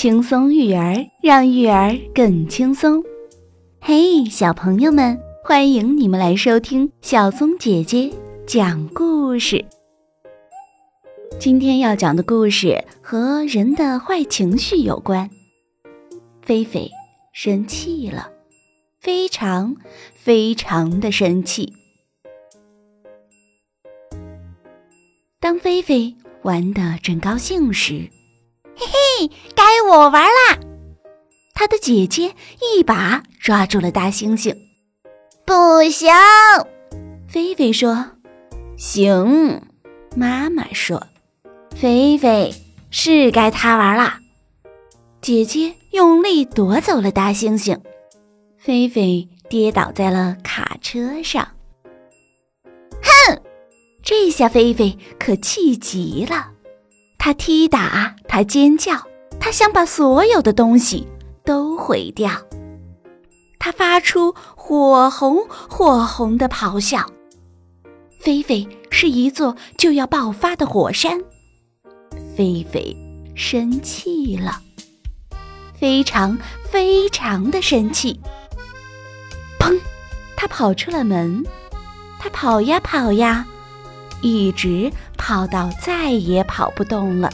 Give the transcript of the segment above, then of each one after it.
轻松育儿，让育儿更轻松。嘿，小朋友们，欢迎你们来收听小松姐姐讲故事。今天要讲的故事和人的坏情绪有关。菲菲生气了，非常非常的生气。当菲菲玩得正高兴时，嘿嘿，该我玩啦！他的姐姐一把抓住了大猩猩。不行，菲菲说：“行。”妈妈说：“菲菲是该他玩啦。”姐姐用力夺走了大猩猩，菲菲跌倒在了卡车上。哼！这下菲菲可气极了。他踢打，他尖叫，他想把所有的东西都毁掉。他发出火红火红的咆哮。菲菲是一座就要爆发的火山。菲菲生气了，非常非常的生气。砰！他跑出了门。他跑呀跑呀。一直跑到再也跑不动了，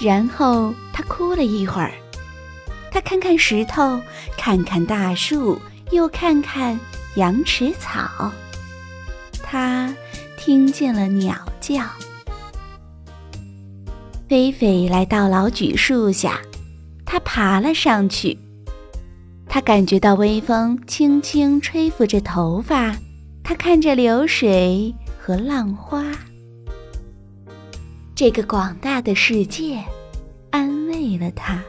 然后他哭了一会儿，他看看石头，看看大树，又看看羊齿草，他听见了鸟叫。菲菲来到老榉树下，他爬了上去，他感觉到微风轻轻吹拂着头发，他看着流水。和浪花，这个广大的世界安慰了他。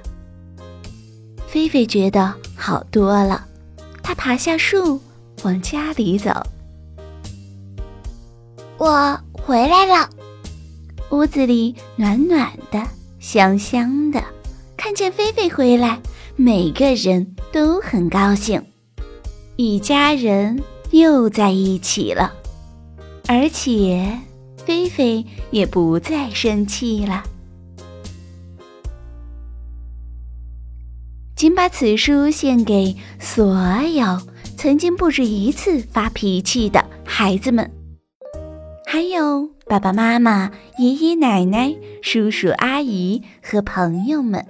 菲菲觉得好多了，她爬下树往家里走。我回来了，屋子里暖暖的，香香的。看见菲菲回来，每个人都很高兴，一家人又在一起了。而且，菲菲也不再生气了。请把此书献给所有曾经不止一次发脾气的孩子们，还有爸爸妈妈、爷爷奶奶、叔叔阿姨和朋友们。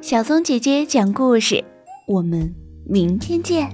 小松姐姐讲故事，我们明天见。